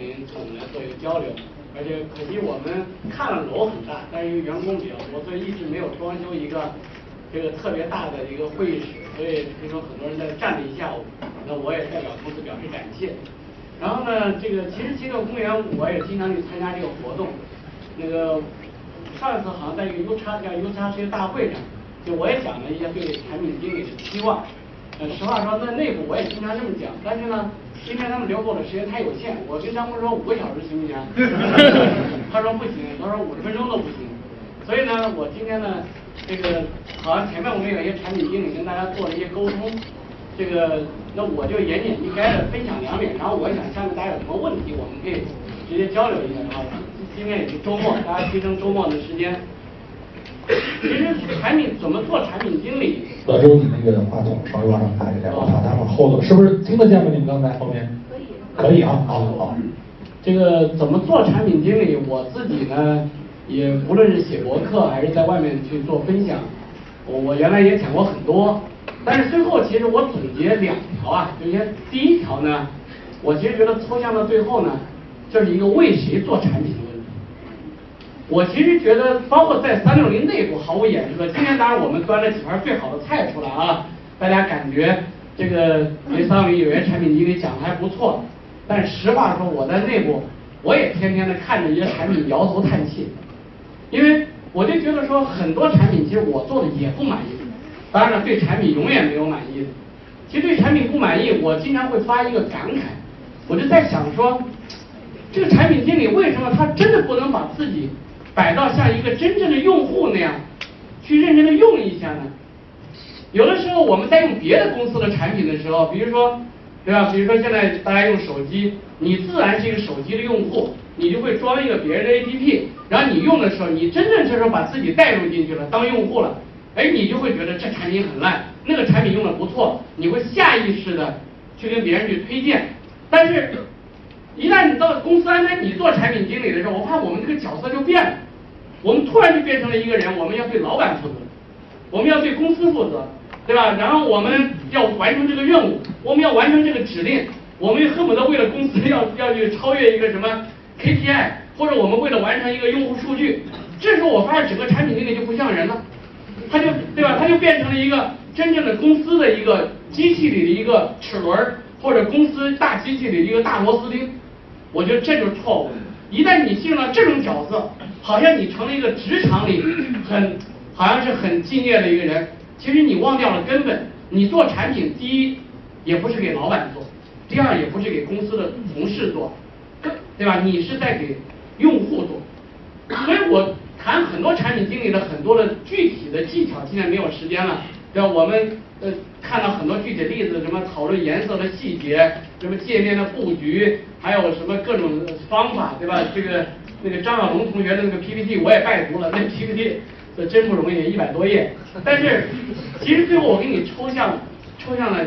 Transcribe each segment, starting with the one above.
非常热情的报名来三六零跟我们来做一个交流，而且可惜我们看了楼很大，但是因为员工比较多，所以一直没有装修一个这个特别大的一个会议室，所以听说很多人在站了一下午，那我也代表公司表示感谢。然后呢，这个其实极乐公园我也经常去参加这个活动，那个上一次好像在一个 U 叉叫 U 叉世界大会上，就我也讲了一些对产品经理的期望。实话说，在内部我也经常这么讲，但是呢，今天他们留给我的时间太有限，我跟张工说五个小时行不行？他说不行，他说五十分钟都不行。所以呢，我今天呢，这个好像前面我们有一些产品经理跟大家做了一些沟通。这个，那我就言简意赅的分享两点，然后我想下面大家有什么问题，我们可以直接交流一下，好吧？今天也是周末，大家牺牲周末的时间。其实产品怎么做产品经理？老周，你那个话筒稍微往上抬一点，我怕他们后头是不是听得见吗？你们刚才后面？可以。可以啊，好，好。这个怎么做产品经理？我自己呢，也不论是写博客还是在外面去做分享，我我原来也讲过很多。但是最后，其实我总结两条啊，就先第一条呢，我其实觉得抽象到最后呢，就是一个为谁做产品。我其实觉得，包括在三六零内部，毫无掩饰的，今天当然我们端了几盘最好的菜出来啊，大家感觉这个对三六零有些产品经理讲的还不错。但实话说，我在内部我也天天的看着一些产品摇头叹气，因为我就觉得说很多产品其实我做的也不满意。当然了，对产品永远没有满意的。其实对产品不满意，我经常会发一个感慨，我就在想说，这个产品经理为什么他真的不能把自己摆到像一个真正的用户那样，去认真的用一下呢？有的时候我们在用别的公司的产品的时候，比如说，对吧？比如说现在大家用手机，你自然是一个手机的用户，你就会装一个别人的 APP，然后你用的时候，你真正这时候把自己带入进去了，当用户了。哎，你就会觉得这产品很烂，那个产品用的不错，你会下意识的去跟别人去推荐。但是，一旦你到公司安排你做产品经理的时候，我怕我们这个角色就变了，我们突然就变成了一个人，我们要对老板负责，我们要对公司负责，对吧？然后我们要完成这个任务，我们要完成这个指令，我们恨不得为了公司要要去超越一个什么 KPI，或者我们为了完成一个用户数据，这时候我发现整个产品经理就不像人了。他就对吧？他就变成了一个真正的公司的一个机器里的一个齿轮，或者公司大机器里的一个大螺丝钉。我觉得这就是错误。一旦你进入了这种角色，好像你成了一个职场里 很好像是很敬业的一个人，其实你忘掉了根本。你做产品，第一也不是给老板做，第二也不是给公司的同事做，对吧？你是在给用户做。所以我。谈很多产品经理的很多的具体的技巧，今天没有时间了，对吧？我们呃看到很多具体例子，什么讨论颜色的细节，什么界面的布局，还有什么各种方法，对吧？这个那个张小龙同学的那个 PPT 我也拜读了，那 PPT 这真不容易，一百多页。但是其实最后我给你抽象抽象了，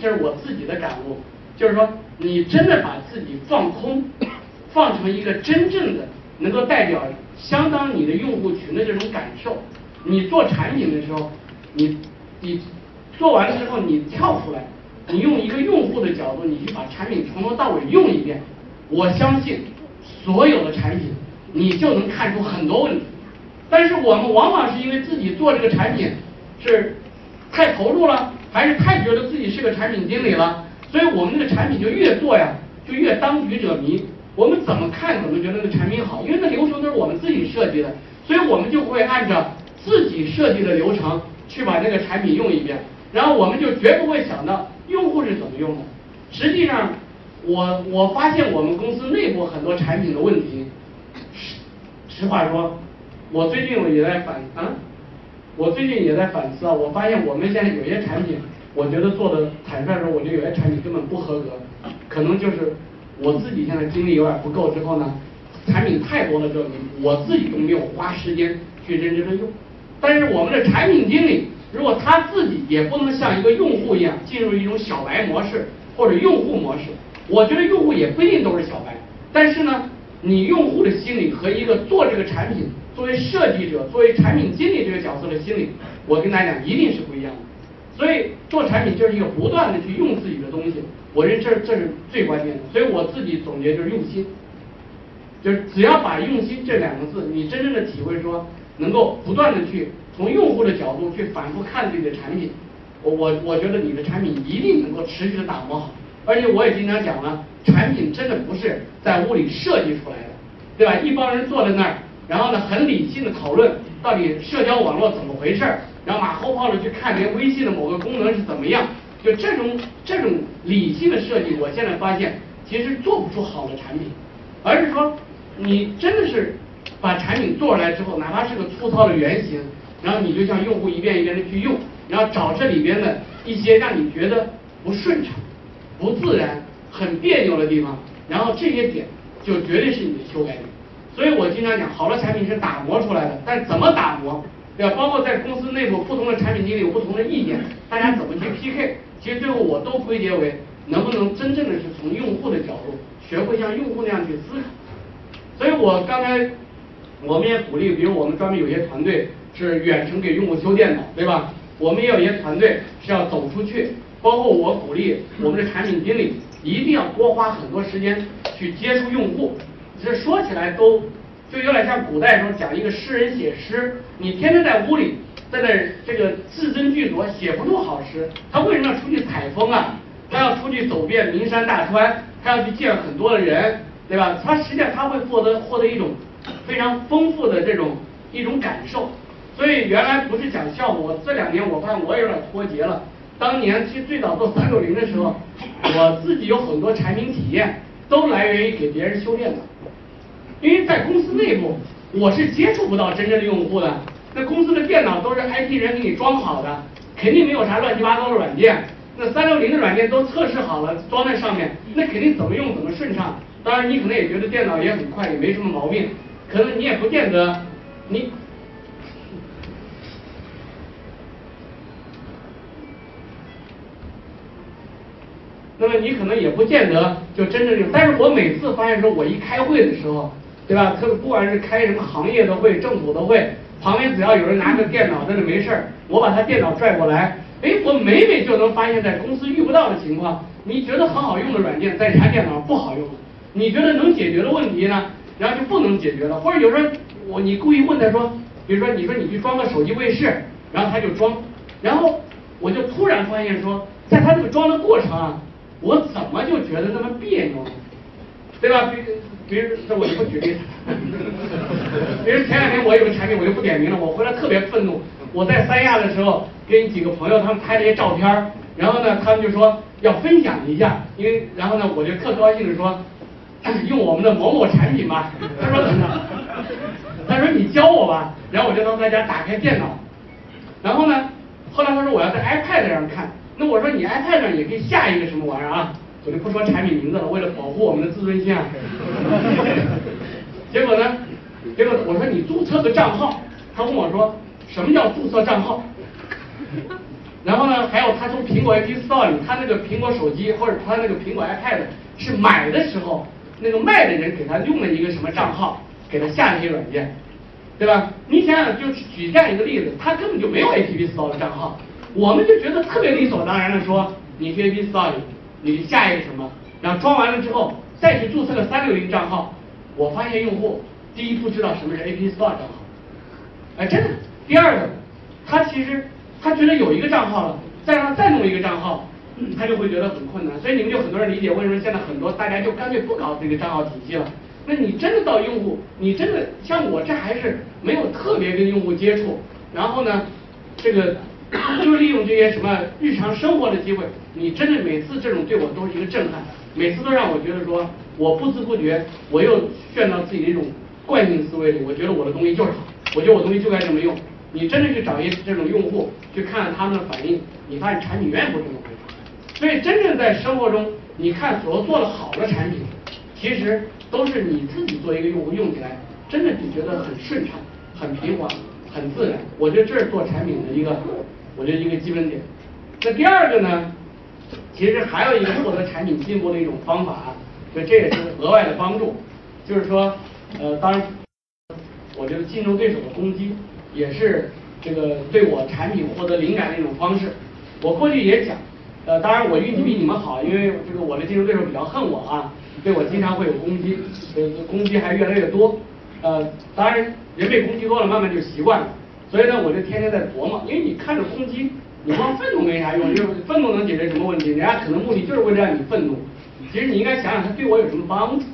这是我自己的感悟，就是说你真的把自己放空，放成一个真正的能够代表。相当你的用户群的这种感受，你做产品的时候，你你做完了之后，你跳出来，你用一个用户的角度，你去把产品从头到尾用一遍，我相信所有的产品你就能看出很多问题。但是我们往往是因为自己做这个产品是太投入了，还是太觉得自己是个产品经理了，所以我们这个产品就越做呀，就越当局者迷。我们怎么看怎么觉得那个产品好，因为那流程都是我们自己设计的，所以我们就会按照自己设计的流程去把这个产品用一遍，然后我们就绝不会想到用户是怎么用的。实际上，我我发现我们公司内部很多产品的问题，实实话说，我最近也在反啊，我最近也在反思啊，我发现我们现在有些产品，我觉得做的坦率说，我觉得有些产品根本不合格，可能就是。我自己现在精力有点不够之后呢，产品太多了之后，我自己都没有花时间去认真的用。但是我们的产品经理，如果他自己也不能像一个用户一样进入一种小白模式或者用户模式，我觉得用户也不一定都是小白。但是呢，你用户的心理和一个做这个产品作为设计者、作为产品经理这个角色的心理，我跟大家讲一定是不一样的。所以做产品就是一个不断的去用自己的东西，我认为这这是最关键的。所以我自己总结就是用心，就是只要把用心这两个字，你真正的体会说，能够不断的去从用户的角度去反复看自己的产品，我我我觉得你的产品一定能够持续的打磨好。而且我也经常讲了，产品真的不是在屋里设计出来的，对吧？一帮人坐在那儿，然后呢很理性的讨论到底社交网络怎么回事儿。然后马后炮的去看连微信的某个功能是怎么样，就这种这种理性的设计，我现在发现其实做不出好的产品，而是说你真的是把产品做出来之后，哪怕是个粗糙的原型，然后你就像用户一遍一遍的去用，然后找这里边的一些让你觉得不顺畅、不自然、很别扭的地方，然后这些点就绝对是你的修改点。所以我经常讲，好的产品是打磨出来的，但怎么打磨？对吧？包括在公司内部，不同的产品经理有不同的意见，大家怎么去 PK？其实最后我都归结为能不能真正的是从用户的角度，学会像用户那样去思考。所以我刚才我们也鼓励，比如我们专门有些团队是远程给用户修电脑，对吧？我们也有一些团队是要走出去，包括我鼓励我们的产品经理一定要多花很多时间去接触用户。这说起来都。就有点像古代时候讲一个诗人写诗，你天天在屋里，在那这个字斟句酌，写不出好诗。他为什么要出去采风啊？他要出去走遍名山大川，他要去见很多的人，对吧？他实际上他会获得获得一种非常丰富的这种一种感受。所以原来不是讲效果，这两年我发现我有点脱节了。当年其实最早做三六零的时候，我自己有很多产品体验都来源于给别人修电脑。因为在公司内部，我是接触不到真正的用户的。那公司的电脑都是 IT 人给你装好的，肯定没有啥乱七八糟的软件。那三六零的软件都测试好了，装在上面，那肯定怎么用怎么顺畅。当然，你可能也觉得电脑也很快，也没什么毛病。可能你也不见得，你。那么你可能也不见得就真正用。但是我每次发现说，我一开会的时候。对吧？特不管是开什么行业的会、政府的会，旁边只要有人拿个电脑在那没事儿，我把他电脑拽过来，哎，我每每就能发现，在公司遇不到的情况，你觉得很好用的软件，在人家电脑上不好用你觉得能解决的问题呢，然后就不能解决了。或者有时候我你故意问他说，比如说你说你去装个手机卫士，然后他就装，然后我就突然发现说，在他这个装的过程啊，我怎么就觉得那么别扭呢？对吧？比比如这我就不举例子。比如前两天我有个产品，我就不点名了。我回来特别愤怒。我在三亚的时候，跟几个朋友他们拍了一些照片然后呢，他们就说要分享一下，因为然后呢，我就特高兴的说，用我们的某某产品吧。他说怎么着？他说你教我吧。然后我就让大家打开电脑，然后呢，后来他说我要在 iPad 上看。那我说你 iPad 上也可以下一个什么玩意儿啊？我就不说产品名字了，为了保护我们的自尊心啊。结果呢？结果我说你注册个账号，他问我说什么叫注册账号？然后呢，还有他从苹果 App Store 里，他那个苹果手机或者他那个苹果 iPad 是买的时候，那个卖的人给他用了一个什么账号，给他下了一些软件，对吧？你想想，就举这样一个例子，他根本就没有 App Store 的账号，我们就觉得特别理所当然的说，你去 App Store 里。你下一个什么，然后装完了之后再去注册个三六零账号，我发现用户第一不知道什么是 App Store 账号，哎真的，第二个他其实他觉得有一个账号了，再让他再弄一个账号，他就会觉得很困难，所以你们就很多人理解为什么现在很多大家就干脆不搞这个账号体系了。那你真的到用户，你真的像我这还是没有特别跟用户接触，然后呢，这个。就利用这些什么日常生活的机会，你真的每次这种对我都是一个震撼，每次都让我觉得说，我不知不觉我又陷到自己的一种惯性思维里，我觉得我的东西就是好，我觉得我东西就该这么用。你真的去找一些这种用户，去看看他们的反应，你发现产品永远不是这么回事。所以真正在生活中，你看所做的好的产品，其实都是你自己做一个用户用起来，真的你觉得很顺畅、很平滑、很自然。我觉得这是做产品的一个。我觉得一个基本点。那第二个呢，其实还有一个获得产品进步的一种方法，就这也是额外的帮助。就是说，呃，当然，我觉得竞争对手的攻击也是这个对我产品获得灵感的一种方式。我过去也讲，呃，当然我运气比你们好，因为这个我的竞争对手比较恨我啊，对我经常会有攻击，呃，攻击还越来越多。呃，当然人被攻击多了，慢慢就习惯了。所以呢，我就天天在琢磨，因为你看着攻击，你光愤怒没啥用，就是愤怒能解决什么问题？人家可能目的就是为了让你愤怒。其实你应该想想他对我有什么帮助，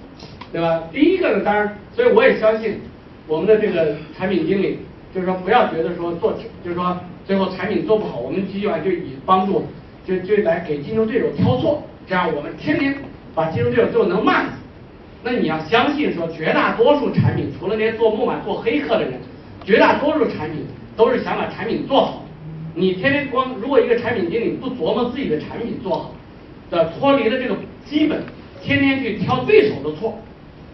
对吧？第一个呢，当然，所以我也相信我们的这个产品经理，就是说不要觉得说做，就是说最后产品做不好，我们继续啊就以帮助，就就来给竞争对手挑错，这样我们天天把竞争对手最后能骂死。那你要相信说，绝大多数产品，除了那些做木马、做黑客的人，绝大多数产品都是想把产品做好。你天天光，如果一个产品经理不琢磨自己的产品做好，的脱离了这个基本，天天去挑对手的错，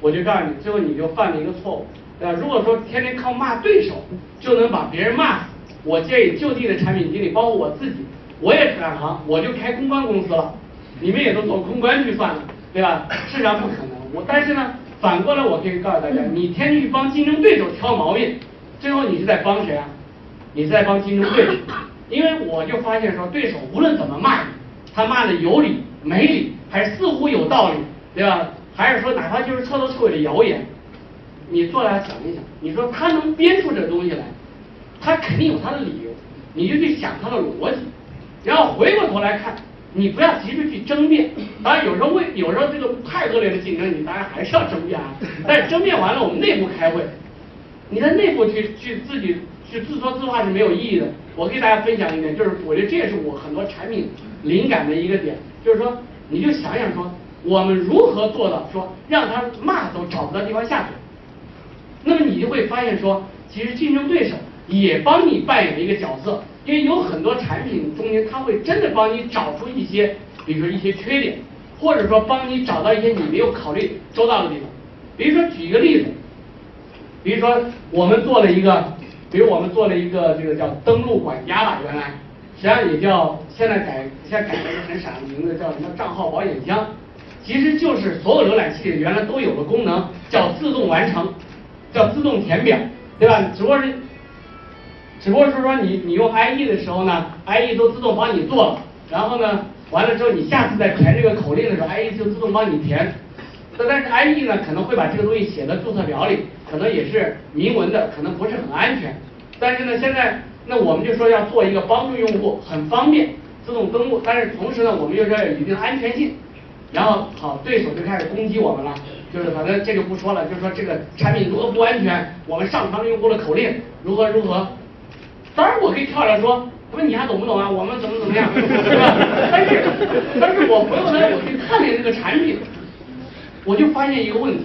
我就告诉你，最后你就犯了一个错误。呃，如果说天天靠骂对手就能把别人骂死，我建议就地的产品经理，包括我自己，我也转行，我就开公关公司了。你们也都做公关去算了，对吧？市场不可能。我但是呢，反过来我可以告诉大家，你天天去帮竞争对手挑毛病，最后你是在帮谁啊？你是在帮竞争对手。因为我就发现说，对手无论怎么骂你，他骂的有理没理，还是似乎有道理，对吧？还是说哪怕就是彻头彻尾的谣言，你坐下想一想，你说他能编出这东西来，他肯定有他的理由，你就去想他的逻辑，然后回过头来看，你不要急着去争辩。当然有时候为有时候这个太恶劣的竞争，你当然还是要争辩啊。但是争辩完了，我们内部开会，你在内部去去自己去自说自话是没有意义的。我给大家分享一点，就是我觉得这也是我很多产品灵感的一个点，就是说，你就想想说，我们如何做到说让他骂都找不到地方下嘴，那么你就会发现说，其实竞争对手也帮你扮演了一个角色，因为有很多产品中间他会真的帮你找出一些，比如说一些缺点，或者说帮你找到一些你没有考虑周到的地方，比如说举一个例子，比如说我们做了一个。比如我们做了一个这个叫登录管家吧，原来实际上也叫现在改现在改了一个很傻的名字，叫什么账号保险箱，其实就是所有浏览器原来都有的功能，叫自动完成，叫自动填表，对吧？只不过是只不过是说你你用 IE 的时候呢，IE 都自动帮你做了，然后呢完了之后你下次再填这个口令的时候，IE 就自动帮你填。但是 IE 呢可能会把这个东西写在注册表里，可能也是明文的，可能不是很安全。但是呢，现在那我们就说要做一个帮助用户很方便自动登录，但是同时呢，我们又要有一定安全性。然后好，对手就开始攻击我们了，就是反正这个不说了，就是说这个产品如何不安全，我们上传了用户的口令如何如何。当然我可以跳出来说，不是你还懂不懂啊？我们怎么怎么样，对吧？但是但是我回过头来我去看见这个产品。我就发现一个问题，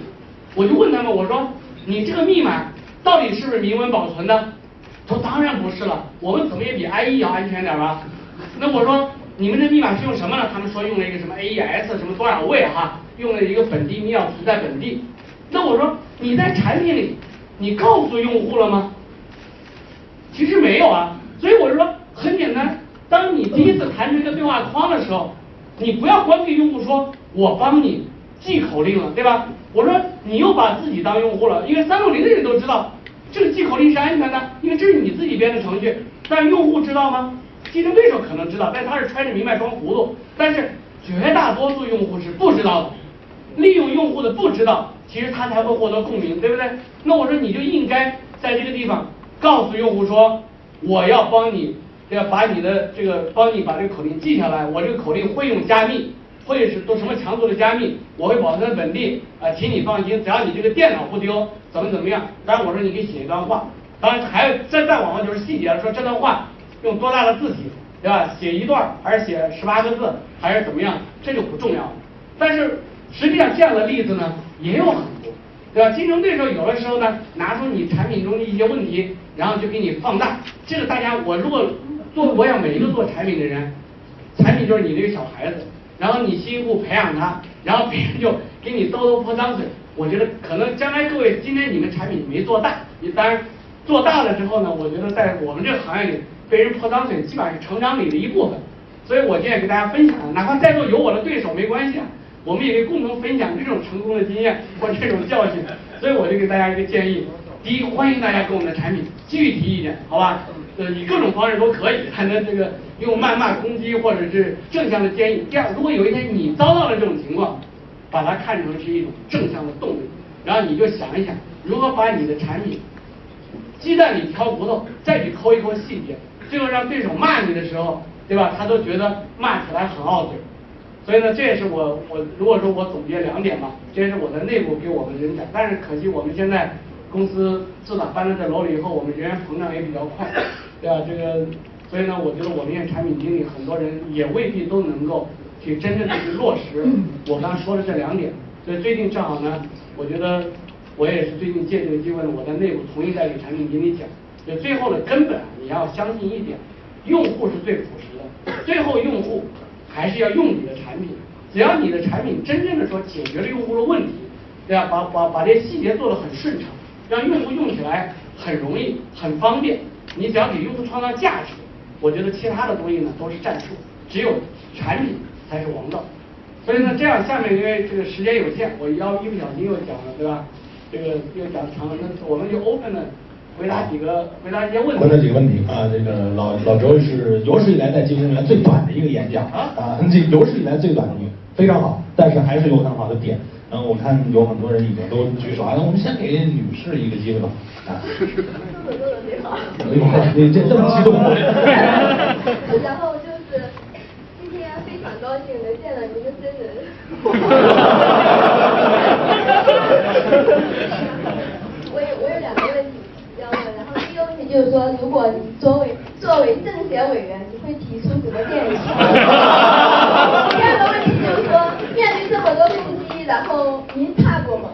我就问他们，我说你这个密码到底是不是明文保存的？他说当然不是了，我们怎么也比 IE 要安全点吧？那我说你们这密码是用什么呢？他们说用了一个什么 AES 什么多少位哈，用了一个本地密钥存在本地。那我说你在产品里你告诉用户了吗？其实没有啊，所以我说很简单，当你第一次弹出一个对话框的时候，你不要光给用户说我帮你。记口令了，对吧？我说你又把自己当用户了，因为三六零的人都知道这个记口令是安全的，因为这是你自己编的程序。但用户知道吗？竞争对手可能知道，但他是揣着明白装糊涂。但是绝大多数用户是不知道的。利用用户的不知道，其实他才会获得共鸣，对不对？那我说你就应该在这个地方告诉用户说，我要帮你，要把你的这个帮你把这个口令记下来，我这个口令会用加密。会是都什么强度的加密，我会保存在本地啊，请你放心，只要你这个电脑不丢，怎么怎么样？当然我说你可以写一段话，当然还再再往后就是细节了，说这段话用多大的字体，对吧？写一段还是写十八个字还是怎么样？这就不重要了。但是实际上这样的例子呢也有很多，对吧？竞争对手有的时候呢拿出你产品中的一些问题，然后就给你放大。这个大家我如果做，我想每一个做产品的人，产品就是你这个小孩子。然后你辛苦苦培养他，然后别人就给你兜兜泼脏水。我觉得可能将来各位今天你们产品没做大，你当然做大了之后呢，我觉得在我们这个行业里被人泼脏水，基本上是成长里的一部分。所以我今天给大家分享，哪怕在座有我的对手没关系啊，我们也可以共同分享这种成功的经验或这种教训。所以我就给大家一个建议：第一，欢迎大家给我们的产品具体一点，好吧？呃，以各种方式都可以，还能这个用谩骂攻击或者是正向的建议。第二，如果有一天你遭到了这种情况，把它看成是一种正向的动力，然后你就想一想，如何把你的产品鸡蛋里挑骨头，再去抠一抠细节，最后让对手骂你的时候，对吧？他都觉得骂起来很傲嘴。所以呢，这也是我我如果说我总结两点吧，这也是我在内部给我们人讲。但是可惜我们现在公司自打搬到这楼里以后，我们人员膨胀也比较快，对吧？这个所以呢，我觉得我们现在产品经理很多人也未必都能够去真正的去落实我刚才说的这两点。所以最近正好呢，我觉得我也是最近借这个机会呢，我在内部同意在给产品经理讲，就最后的根本你要相信一点，用户是最朴实的，最后用户。还是要用你的产品，只要你的产品真正的说解决了用户的问题，对吧？把把把这些细节做得很顺畅，让用户用起来很容易、很方便。你只要给用户创造价值，我觉得其他的东西呢都是战术，只有产品才是王道。所以呢，这样下面因为这个时间有限，我要一不小心又讲了，对吧？这个又讲长了，那我们就 open 了。回答几个，回答一些问题。回答几个问题啊，这个老老周是有史以来在金公园最短的一个演讲啊啊，这有史以来最短的一个，非常好，但是还是有很好的点。然后，我看有很多人已经都举手啊，那我们先给女士一个机会吧啊。说的挺好。你这这么激动。然后就是今天非常高兴能见到您的真人。我有我有两个问题。就是说，如果你作为作为政协委员，你会提出什么建议？第二个问题就是说，面对这么多攻击，然后您怕过吗？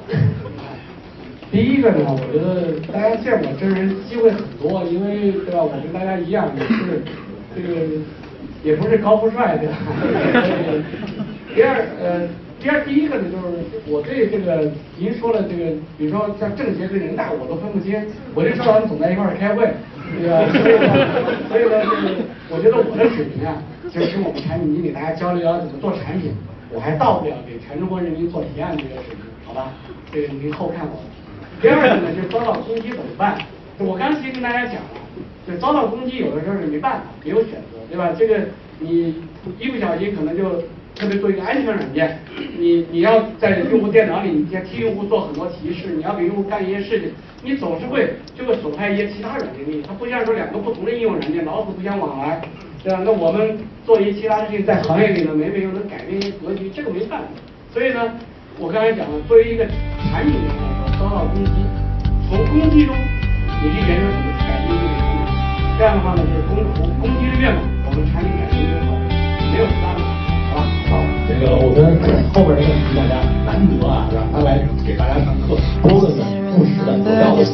第一个呢，我觉得大家见我真人机会很多，因为对吧？我跟大家一样，也是这个也不是高富帅对吧？第二呃。第二，第一个呢，就是我对这个您说的这个，比如说像政协跟人大，我都分不清。我就知道他们总在一块儿开会，对吧？所以呢，这个我觉得我的水平啊，就是跟我们产品经理大家交流交流怎么做产品，我还到不了给全中国人民做提案这个水平，好吧？这个您后看我。第二个呢，就遭到攻击怎么办？我刚其实跟大家讲了，就遭到攻击有的时候是没办法，没有选择，对吧？这个你一不小心可能就。特别做一个安全软件，你你要在用户电脑里，你先替用户做很多提示，你要给用户干一些事情，你总是会就会损害一些其他软件利益。它不像说两个不同的应用软件老死不相往来，对吧？那我们做一些其他事情，在行业里呢，每每又能改变一些格局，这个没办法。所以呢，我刚才讲了，作为一个产品来说，遭到攻击，从攻击中你去研究怎么改进这个功能，这样的话呢，就是攻攻击的越猛，我们产品改进越，好，这个我们后边的问题大家难得啊，让他来给大家上课，多问问务实的有料的。